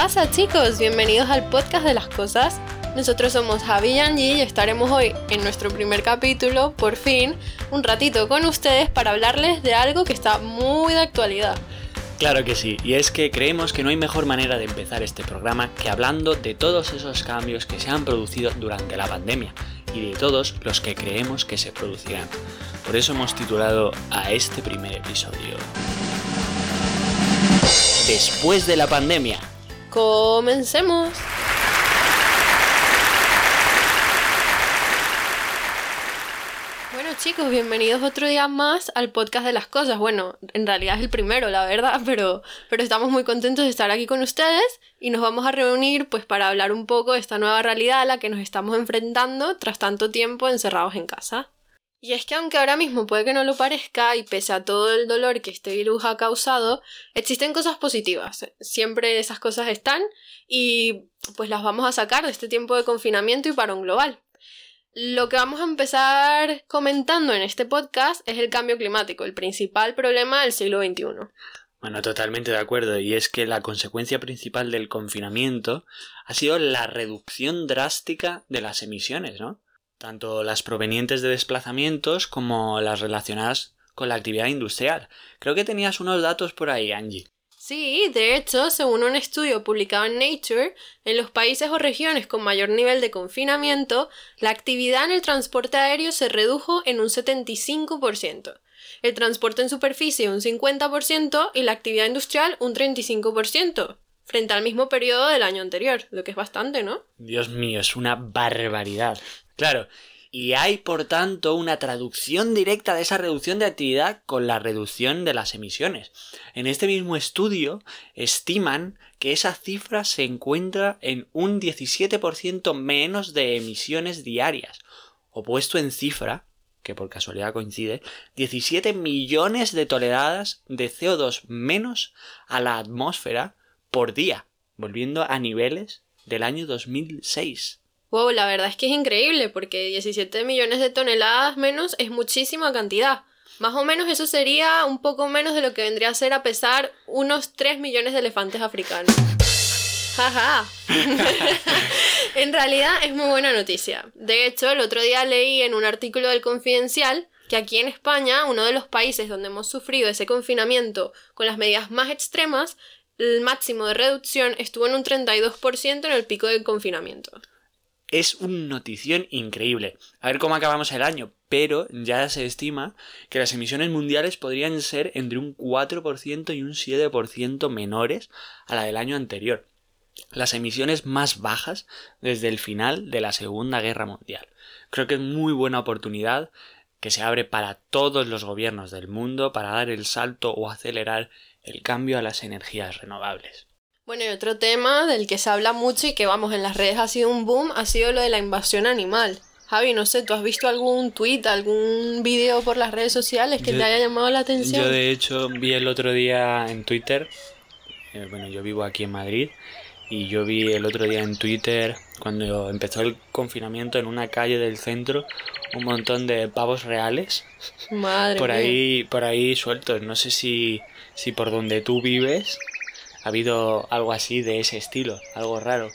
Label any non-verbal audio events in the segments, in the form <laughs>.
¿Qué pasa chicos? Bienvenidos al podcast de las cosas. Nosotros somos Javi y Angie y estaremos hoy en nuestro primer capítulo, por fin, un ratito con ustedes para hablarles de algo que está muy de actualidad. Claro que sí, y es que creemos que no hay mejor manera de empezar este programa que hablando de todos esos cambios que se han producido durante la pandemia y de todos los que creemos que se producirán. Por eso hemos titulado a este primer episodio Después de la pandemia. Comencemos. Bueno chicos, bienvenidos otro día más al podcast de las cosas. Bueno, en realidad es el primero, la verdad, pero, pero estamos muy contentos de estar aquí con ustedes y nos vamos a reunir pues para hablar un poco de esta nueva realidad a la que nos estamos enfrentando tras tanto tiempo encerrados en casa. Y es que aunque ahora mismo puede que no lo parezca y pese a todo el dolor que este virus ha causado, existen cosas positivas. Siempre esas cosas están y pues las vamos a sacar de este tiempo de confinamiento y parón global. Lo que vamos a empezar comentando en este podcast es el cambio climático, el principal problema del siglo XXI. Bueno, totalmente de acuerdo. Y es que la consecuencia principal del confinamiento ha sido la reducción drástica de las emisiones, ¿no? Tanto las provenientes de desplazamientos como las relacionadas con la actividad industrial. Creo que tenías unos datos por ahí, Angie. Sí, de hecho, según un estudio publicado en Nature, en los países o regiones con mayor nivel de confinamiento, la actividad en el transporte aéreo se redujo en un 75%, el transporte en superficie un 50% y la actividad industrial un 35%, frente al mismo periodo del año anterior, lo que es bastante, ¿no? Dios mío, es una barbaridad. Claro, y hay por tanto una traducción directa de esa reducción de actividad con la reducción de las emisiones. En este mismo estudio estiman que esa cifra se encuentra en un 17% menos de emisiones diarias, o puesto en cifra, que por casualidad coincide, 17 millones de toneladas de CO2 menos a la atmósfera por día, volviendo a niveles del año 2006. Wow, la verdad es que es increíble porque 17 millones de toneladas menos es muchísima cantidad. Más o menos eso sería un poco menos de lo que vendría a ser a pesar unos 3 millones de elefantes africanos. Jaja. <laughs> en realidad es muy buena noticia. De hecho, el otro día leí en un artículo del Confidencial que aquí en España, uno de los países donde hemos sufrido ese confinamiento con las medidas más extremas, el máximo de reducción estuvo en un 32% en el pico del confinamiento es una notición increíble. A ver cómo acabamos el año, pero ya se estima que las emisiones mundiales podrían ser entre un 4% y un 7% menores a la del año anterior. Las emisiones más bajas desde el final de la Segunda Guerra Mundial. Creo que es muy buena oportunidad que se abre para todos los gobiernos del mundo para dar el salto o acelerar el cambio a las energías renovables. Bueno, y otro tema del que se habla mucho y que vamos en las redes ha sido un boom, ha sido lo de la invasión animal. Javi, no sé, ¿tú has visto algún tweet, algún vídeo por las redes sociales que te haya llamado la atención? Yo de hecho vi el otro día en Twitter, eh, bueno, yo vivo aquí en Madrid, y yo vi el otro día en Twitter, cuando empezó el confinamiento en una calle del centro, un montón de pavos reales. Madre por ahí, por ahí sueltos. No sé si, si por donde tú vives ha habido algo así de ese estilo, algo raro.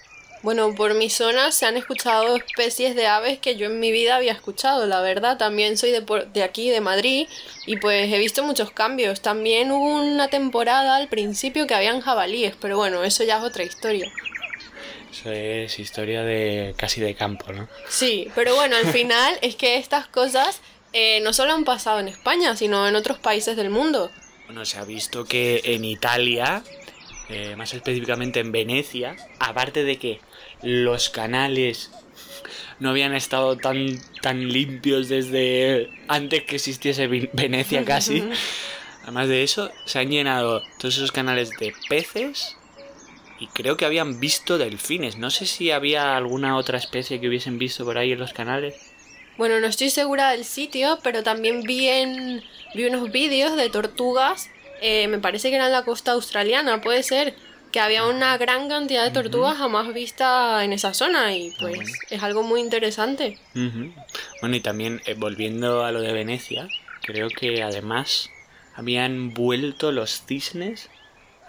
Bueno, por mi zona se han escuchado especies de aves que yo en mi vida había escuchado, la verdad. También soy de, de aquí, de Madrid, y pues he visto muchos cambios. También hubo una temporada al principio que habían jabalíes, pero bueno, eso ya es otra historia. Eso es historia de casi de campo, ¿no? Sí, pero bueno, al final <laughs> es que estas cosas eh, no solo han pasado en España, sino en otros países del mundo. Bueno, se ha visto que en Italia eh, más específicamente en Venecia, aparte de que los canales no habían estado tan, tan limpios desde antes que existiese Venecia casi. <laughs> Además de eso, se han llenado todos esos canales de peces y creo que habían visto delfines. No sé si había alguna otra especie que hubiesen visto por ahí en los canales. Bueno, no estoy segura del sitio, pero también vi, en, vi unos vídeos de tortugas eh, me parece que era en la costa australiana, puede ser, que había una gran cantidad de tortugas jamás vista en esa zona y ah, pues es algo muy interesante. Bueno, y también eh, volviendo a lo de Venecia, creo que además habían vuelto los cisnes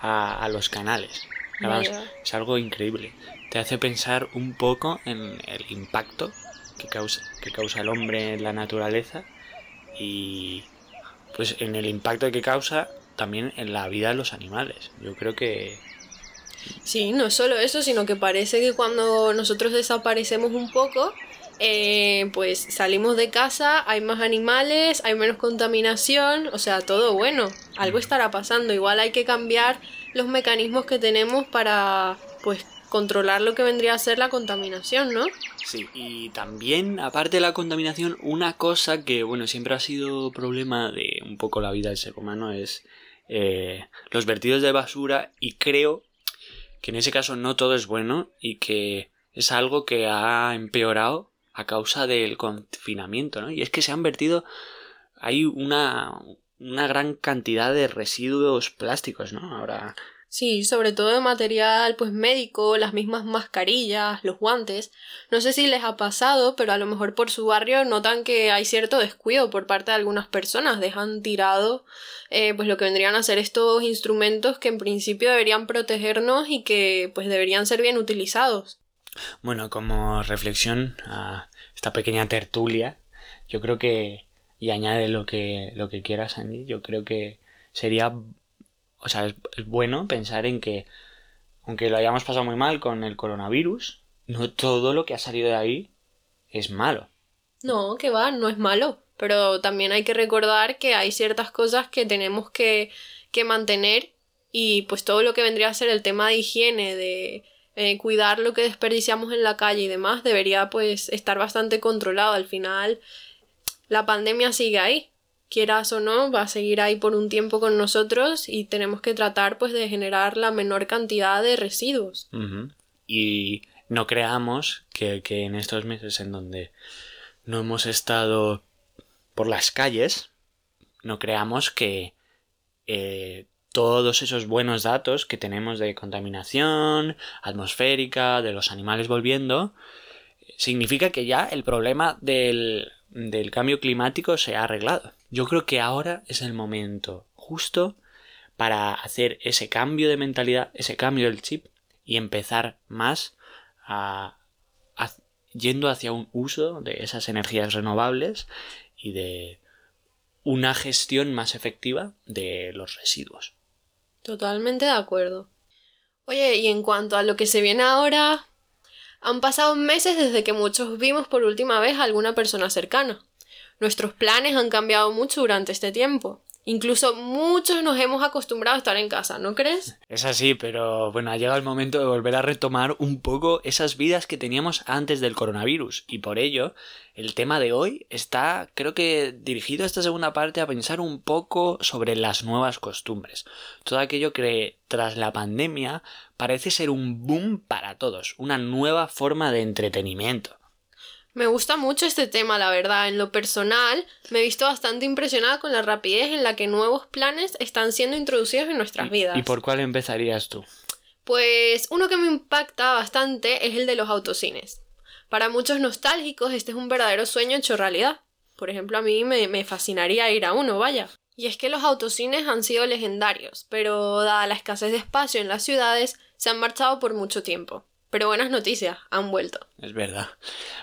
a, los canales. Además, es algo increíble. Te hace pensar un poco en el impacto que causa, que causa el hombre en la naturaleza y pues en el impacto que causa también en la vida de los animales. Yo creo que Sí, no solo eso, sino que parece que cuando nosotros desaparecemos un poco, eh, pues salimos de casa, hay más animales, hay menos contaminación, o sea, todo bueno. Algo estará pasando. Igual hay que cambiar los mecanismos que tenemos para, pues, controlar lo que vendría a ser la contaminación, ¿no? Sí, y también, aparte de la contaminación, una cosa que, bueno, siempre ha sido problema de un poco la vida del ser humano es eh, los vertidos de basura y creo que en ese caso no todo es bueno y que es algo que ha empeorado a causa del confinamiento, ¿no? Y es que se han vertido, hay una, una gran cantidad de residuos plásticos, ¿no? Ahora, Sí, sobre todo de material pues médico, las mismas mascarillas, los guantes. No sé si les ha pasado, pero a lo mejor por su barrio notan que hay cierto descuido por parte de algunas personas. Dejan tirado eh, pues lo que vendrían a ser estos instrumentos que en principio deberían protegernos y que pues deberían ser bien utilizados. Bueno, como reflexión a esta pequeña tertulia, yo creo que, y añade lo que, lo que quieras, Andy, yo creo que sería, o sea, es, bueno pensar en que, aunque lo hayamos pasado muy mal con el coronavirus, no todo lo que ha salido de ahí es malo. No, que va, no es malo. Pero también hay que recordar que hay ciertas cosas que tenemos que, que mantener y pues todo lo que vendría a ser el tema de higiene, de eh, cuidar lo que desperdiciamos en la calle y demás, debería pues estar bastante controlado. Al final, la pandemia sigue ahí. Quieras o no, va a seguir ahí por un tiempo con nosotros y tenemos que tratar pues de generar la menor cantidad de residuos. Y no creamos que, que en estos meses en donde no hemos estado por las calles, no creamos que eh, todos esos buenos datos que tenemos de contaminación atmosférica, de los animales volviendo, significa que ya el problema del, del cambio climático se ha arreglado. Yo creo que ahora es el momento justo para hacer ese cambio de mentalidad, ese cambio del chip y empezar más a, a- yendo hacia un uso de esas energías renovables y de una gestión más efectiva de los residuos. Totalmente de acuerdo. Oye, y en cuanto a lo que se viene ahora, han pasado meses desde que muchos vimos por última vez a alguna persona cercana. Nuestros planes han cambiado mucho durante este tiempo. Incluso muchos nos hemos acostumbrado a estar en casa, ¿no crees? Es así, pero bueno, ha llegado el momento de volver a retomar un poco esas vidas que teníamos antes del coronavirus. Y por ello, el tema de hoy está, creo que, dirigido a esta segunda parte a pensar un poco sobre las nuevas costumbres. Todo aquello que tras la pandemia parece ser un boom para todos, una nueva forma de entretenimiento. Me gusta mucho este tema, la verdad. En lo personal, me he visto bastante impresionada con la rapidez en la que nuevos planes están siendo introducidos en nuestras vidas. ¿Y por cuál empezarías tú? Pues uno que me impacta bastante es el de los autocines. Para muchos nostálgicos, este es un verdadero sueño hecho realidad. Por ejemplo, a mí me, me fascinaría ir a uno, vaya. Y es que los autocines han sido legendarios, pero dada la escasez de espacio en las ciudades, se han marchado por mucho tiempo. Pero buenas noticias, han vuelto. Es verdad.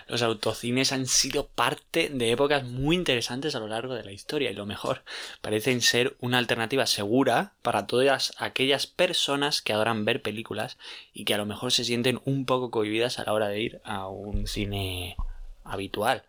Los autocines han sido parte de épocas muy interesantes a lo largo de la historia y lo mejor, parecen ser una alternativa segura para todas aquellas personas que adoran ver películas y que a lo mejor se sienten un poco cohibidas a la hora de ir a un cine habitual.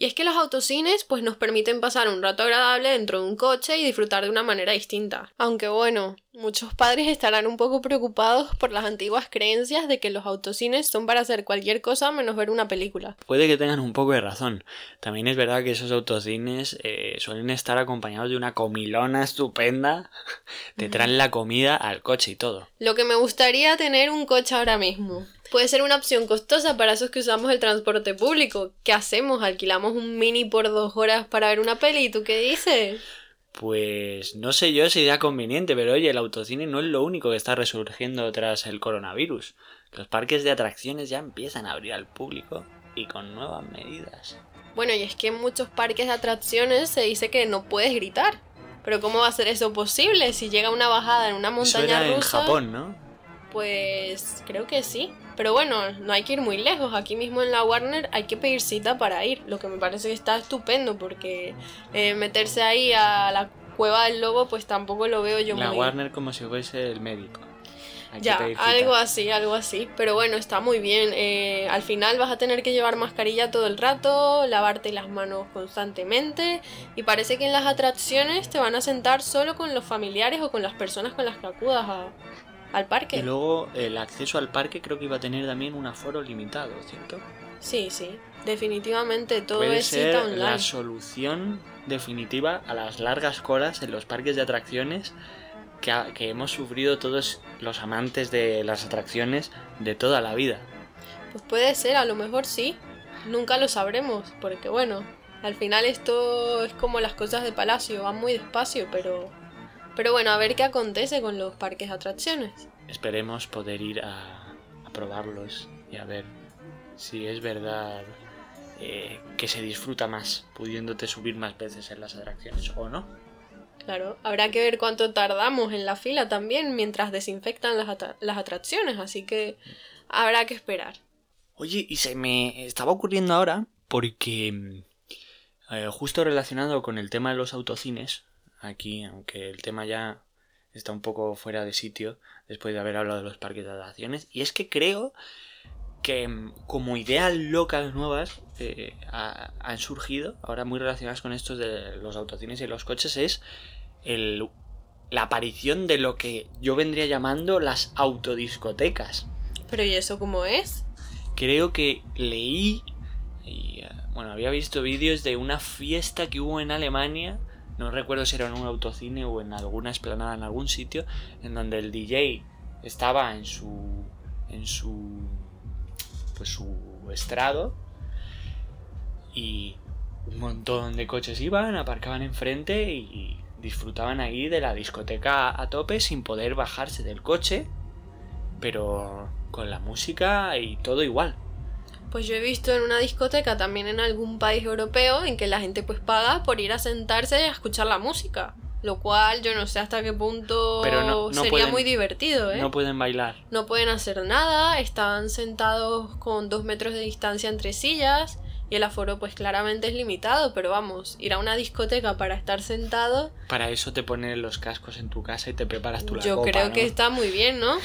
Y es que los autocines pues nos permiten pasar un rato agradable dentro de un coche y disfrutar de una manera distinta. Aunque bueno, muchos padres estarán un poco preocupados por las antiguas creencias de que los autocines son para hacer cualquier cosa menos ver una película. Puede que tengan un poco de razón. También es verdad que esos autocines eh, suelen estar acompañados de una comilona estupenda. <laughs> Te traen la comida al coche y todo. Lo que me gustaría tener un coche ahora mismo. Puede ser una opción costosa para esos que usamos el transporte público. ¿Qué hacemos? ¿Alquilamos un mini por dos horas para ver una peli? ¿Tú qué dices? Pues no sé yo si sea conveniente, pero oye, el autocine no es lo único que está resurgiendo tras el coronavirus. Los parques de atracciones ya empiezan a abrir al público y con nuevas medidas. Bueno, y es que en muchos parques de atracciones se dice que no puedes gritar. Pero ¿cómo va a ser eso posible si llega una bajada en una Eso montaña era en rusa? Japón, ¿no? Pues creo que sí. Pero bueno, no hay que ir muy lejos. Aquí mismo en la Warner hay que pedir cita para ir. Lo que me parece que está estupendo porque eh, meterse ahí a la cueva del lobo pues tampoco lo veo yo La muy... Warner como si fuese el médico. Hay Ya, algo así, algo así. Pero bueno, está muy bien. Eh, al final vas a tener que llevar mascarilla todo el rato, lavarte las manos constantemente. Y parece que en las atracciones te van a sentar solo con los familiares o con las personas con las que acudas a- al parque. Y luego el acceso al parque creo que iba a tener también un aforo limitado, ¿cierto? Sí, sí. Definitivamente todo Puede es ser cita online. la solución definitiva a las largas colas en los parques de atracciones que, ha- que hemos sufrido todos los amantes de las atracciones de toda la vida. Pues puede ser, a lo mejor sí. Nunca lo sabremos, porque bueno, al final esto es como las cosas de Palacio, van muy despacio, pero... Pero bueno, a ver qué acontece con los parques de atracciones. Esperemos poder ir a, a probarlos y a ver si es verdad eh, que se disfruta más pudiéndote subir más veces en las atracciones o no. Claro, habrá que ver cuánto tardamos en la fila también mientras desinfectan las, atra- las atracciones, así que habrá que esperar. Oye, y se me estaba ocurriendo ahora porque mm, eh, justo relacionado con el tema de los autocines, aquí, aunque el tema ya está un poco fuera de sitio después de haber hablado de los parques de atracciones, y es que creo que mm, como ideas locas nuevas eh, ha- han surgido, ahora muy relacionadas con estos de los autocines y los coches, es el, la aparición de lo que yo vendría llamando las autodiscotecas Pero ¿y eso cómo es? creo que leí y, eh, bueno había visto vídeos de una fiesta que hubo en Alemania no recuerdo si era en un autocine o en alguna esplanada en algún sitio en donde el DJ estaba en su en su pues su estrado y un montón de coches iban aparcaban enfrente y disfrutaban ahí de la discoteca a tope sin poder bajarse del coche pero con la música y todo igual. Pues yo he visto en una discoteca también en algún país europeo en que la gente pues paga por ir a sentarse a escuchar la música. Lo cual yo no sé hasta qué punto Pero no- no sería pueden- muy divertido, ¿eh? No pueden bailar. No pueden hacer nada, están sentados con dos metros de distancia entre sillas y el aforo pues claramente es limitado, pero vamos, ir a una discoteca para estar sentado, Para eso te ponen los cascos en tu casa y te preparas tú la yo copa, creo ¿no? que está muy bien, ¿no?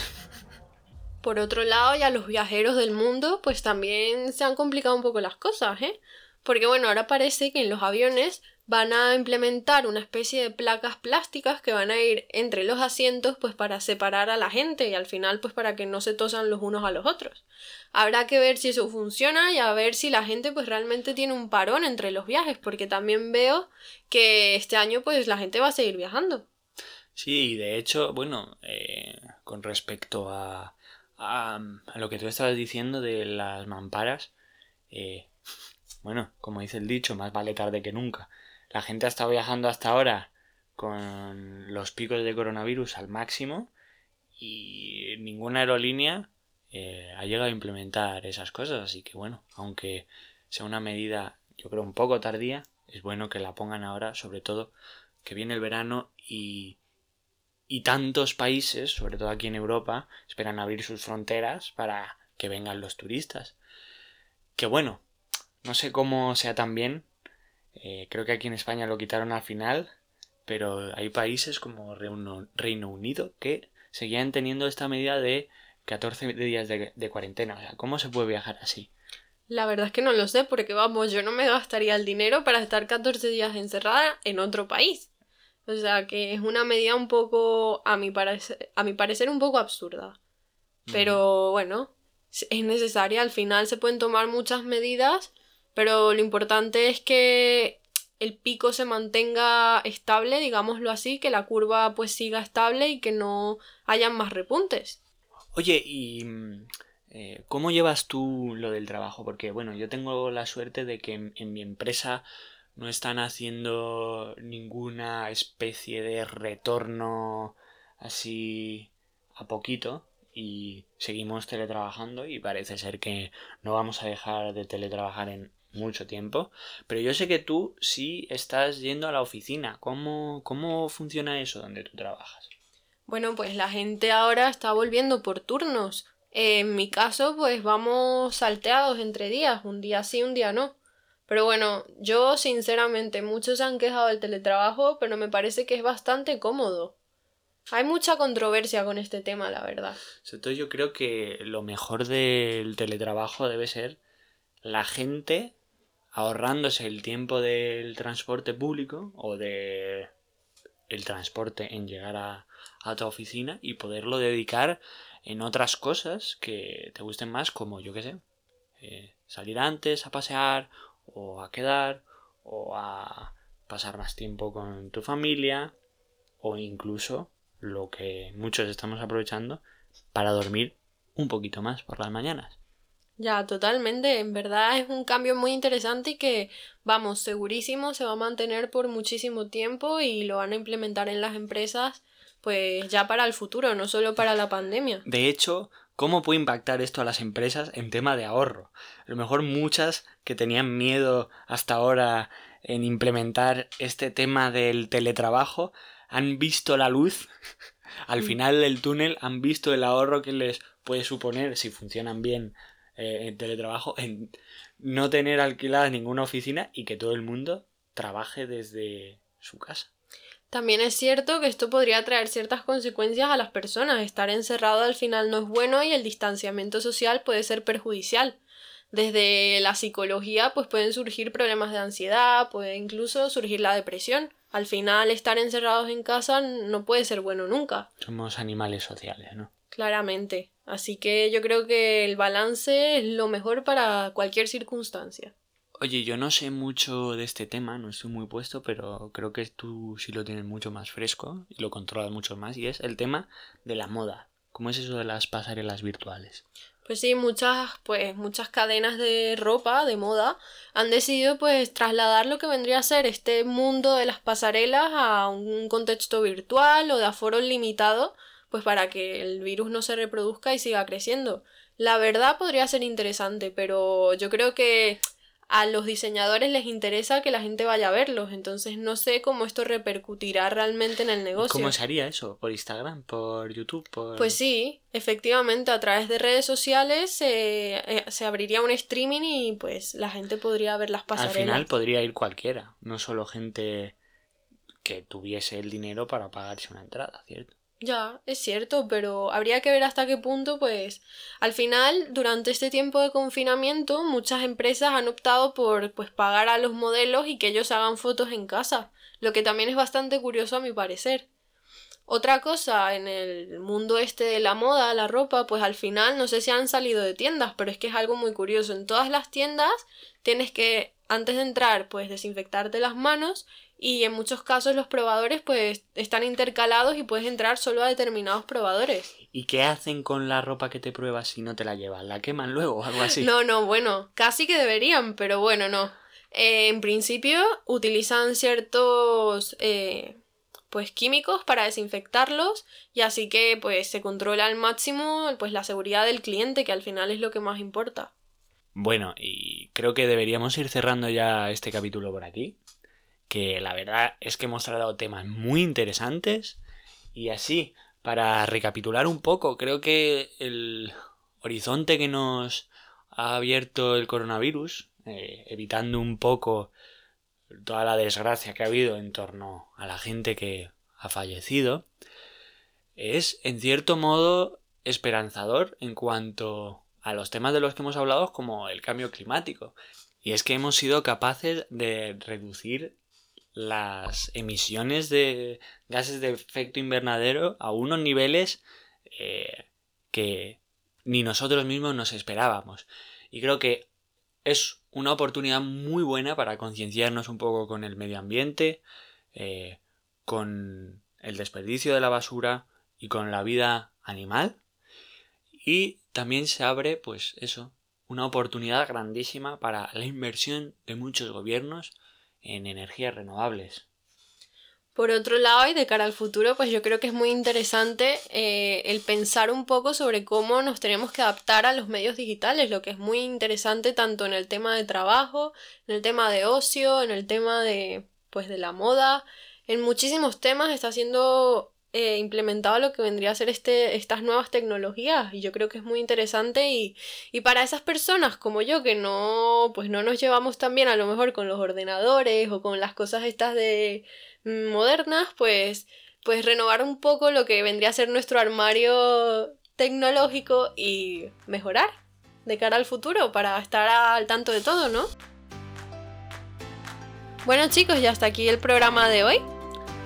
Por otro lado, ya los viajeros del mundo pues también se han complicado un poco las cosas, ¿eh? Porque bueno, ahora parece que en los aviones van a implementar una especie de placas plásticas que van a ir entre los asientos pues para separar a la gente y al final pues para que no se tosan los unos a los otros. Habrá que ver si eso funciona y a ver si la gente pues realmente tiene un parón entre los viajes porque también veo que este año pues la gente va a seguir viajando. Sí, y de hecho, bueno, eh, con respecto a, a, a lo que tú estabas diciendo de las mamparas, eh, bueno, como dice el dicho, más vale tarde que nunca. La gente ha estado viajando hasta ahora con los picos de coronavirus al máximo y ninguna aerolínea eh, ha llegado a implementar esas cosas, así que bueno, aunque sea una medida yo creo un poco tardía, es bueno que la pongan ahora, sobre todo que viene el verano y, y tantos países, sobre todo aquí en Europa, esperan abrir sus fronteras para que vengan los turistas. Que bueno, no sé cómo sea tan bien, eh, creo que aquí en España lo quitaron al final, pero hay países como Reino, Reino Unido que seguían teniendo esta medida de 14 días de, de cuarentena. O sea, ¿cómo se puede viajar así? La verdad es que no lo sé porque vamos, yo no me gastaría el dinero para estar 14 días encerrada en otro país. O sea que es una medida un poco, a mi parecer, a mi parecer un poco absurda. Pero bueno, es necesaria, al final se pueden tomar muchas medidas, pero lo importante es que el pico se mantenga estable, digámoslo así, que la curva pues siga estable y que no hayan más repuntes. Oye, ¿y mm, eh, cómo llevas tú lo del trabajo? Porque, bueno, yo tengo la suerte de que en, en mi empresa no están haciendo ninguna especie de retorno así a poquito y seguimos teletrabajando y parece ser que no vamos a dejar de teletrabajar en mucho tiempo. Pero yo sé que tú sí estás yendo a la oficina. ¿Cómo, cómo funciona eso donde tú trabajas? Bueno, pues la gente ahora está volviendo por turnos. En mi caso, pues vamos salteados entre días, un día sí, un día no. Pero bueno, yo sinceramente, muchos se han quejado del teletrabajo, pero me parece que es bastante cómodo. Hay mucha controversia con este tema, la verdad. Sobre todo yo creo que lo mejor del teletrabajo debe ser la gente ahorrándose el tiempo del transporte público o de el transporte en llegar a, a tu oficina y poderlo dedicar en otras cosas que te gusten más, como yo que sé, eh, salir antes a pasear o a quedar o a pasar más tiempo con tu familia o incluso lo que muchos estamos aprovechando para dormir un poquito más por las mañanas. Ya, totalmente. En verdad es un cambio muy interesante y que, vamos, segurísimo se va a mantener por muchísimo tiempo y lo van a implementar en las empresas, pues ya para el futuro, no solo para la pandemia. De hecho, ¿cómo puede impactar esto a las empresas en tema de ahorro? A lo mejor muchas que tenían miedo hasta ahora en implementar este tema del teletrabajo han visto la luz <laughs> al mm. final del túnel, han visto el ahorro que les puede suponer si funcionan bien eh, en teletrabajo, en no tener alquilada ninguna oficina y que todo el mundo trabaje desde su casa. También es cierto que esto podría traer ciertas consecuencias a las personas. Estar encerrado al final no es bueno y el distanciamiento social puede ser perjudicial. Desde la psicología pues pueden surgir problemas de ansiedad, puede incluso surgir la depresión. Al final estar encerrados en casa no puede ser bueno nunca. Somos animales sociales, ¿no? Claramente. Así que yo creo que el balance es lo mejor para cualquier circunstancia. Oye, yo no sé mucho de este tema, no estoy muy puesto, pero creo que tú sí lo tienes mucho más fresco y lo controlas mucho más, y es el tema de la moda. ¿Cómo es eso de las pasarelas virtuales? Pues sí, muchas, pues, muchas cadenas de ropa, de moda, han decidido pues trasladar lo que vendría a ser este mundo de las pasarelas a un contexto virtual o de aforo limitado, pues para que el virus no se reproduzca y siga creciendo. La verdad podría ser interesante, pero yo creo que a los diseñadores les interesa que la gente vaya a verlos, entonces no sé cómo esto repercutirá realmente en el negocio. ¿Cómo se haría eso? ¿Por Instagram? ¿Por YouTube? Pues sí, efectivamente, a través de redes sociales eh, se abriría un streaming y pues la gente podría ver las pasarelas. Al final podría ir cualquiera, no solo gente que tuviese el dinero para pagarse una entrada, ¿cierto? Ya, es cierto, pero habría que ver hasta qué punto, pues, al final, durante este tiempo de confinamiento, muchas empresas han optado por, pues, pagar a los modelos y que ellos hagan fotos en casa, lo que también es bastante curioso a mi parecer. Otra cosa, en el mundo este de la moda, la ropa, pues al final no sé si han salido de tiendas, pero es que es algo muy curioso. En todas las tiendas tienes que, antes de entrar, pues desinfectarte las manos y en muchos casos los probadores pues están intercalados y puedes entrar solo a determinados probadores. ¿Y qué hacen con la ropa que te pruebas si no te la llevas? ¿La queman luego o algo así? No, no, bueno, casi que deberían, pero bueno, no. Eh, en principio utilizan ciertos eh, pues químicos para desinfectarlos y así que pues se controla al máximo pues la seguridad del cliente que al final es lo que más importa. Bueno, y creo que deberíamos ir cerrando ya este capítulo por aquí que la verdad es que hemos tratado temas muy interesantes y así, para recapitular un poco, creo que el horizonte que nos ha abierto el coronavirus, eh, evitando un poco toda la desgracia que ha habido en torno a la gente que ha fallecido, es en cierto modo esperanzador en cuanto a los temas de los que hemos hablado como el cambio climático. Y es que hemos sido capaces de reducir las emisiones de gases de efecto invernadero a unos niveles eh, que ni nosotros mismos nos esperábamos. Y creo que es una oportunidad muy buena para concienciarnos un poco con el medio ambiente, eh, con el desperdicio de la basura y con la vida animal. Y también se abre, pues eso, una oportunidad grandísima para la inversión de muchos gobiernos en energías renovables. Por otro lado, y de cara al futuro, pues yo creo que es muy interesante eh, el pensar un poco sobre cómo nos tenemos que adaptar a los medios digitales, lo que es muy interesante tanto en el tema de trabajo, en el tema de ocio, en el tema de, pues, de la moda, en muchísimos temas está siendo eh, implementado lo que vendría a ser este, estas nuevas tecnologías y yo creo que es muy interesante y, y, para esas personas como yo que no pues no nos llevamos tan bien a lo mejor con los ordenadores o con las cosas estas de mm, modernas pues pues renovar un poco lo que vendría a ser nuestro armario tecnológico y mejorar de cara al futuro para estar al tanto de todo, ¿no? Bueno chicos, ya hasta aquí el programa de hoy.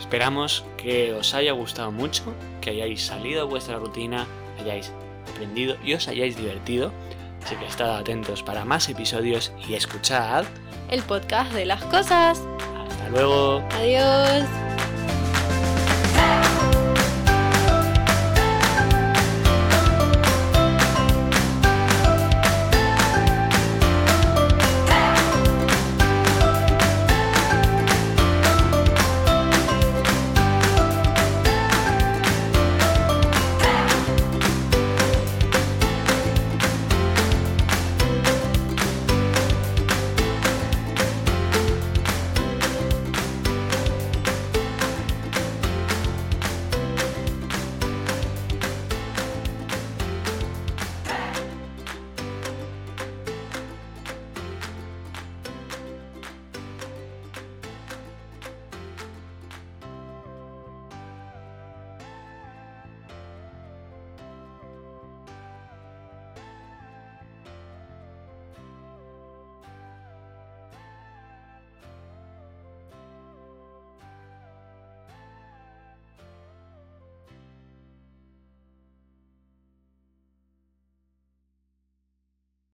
Esperamos que os haya gustado mucho, que hayáis salido de vuestra rutina, hayáis aprendido y os hayáis divertido. Así que estad atentos para más episodios y escuchad el podcast de las cosas. Hasta luego. Adiós.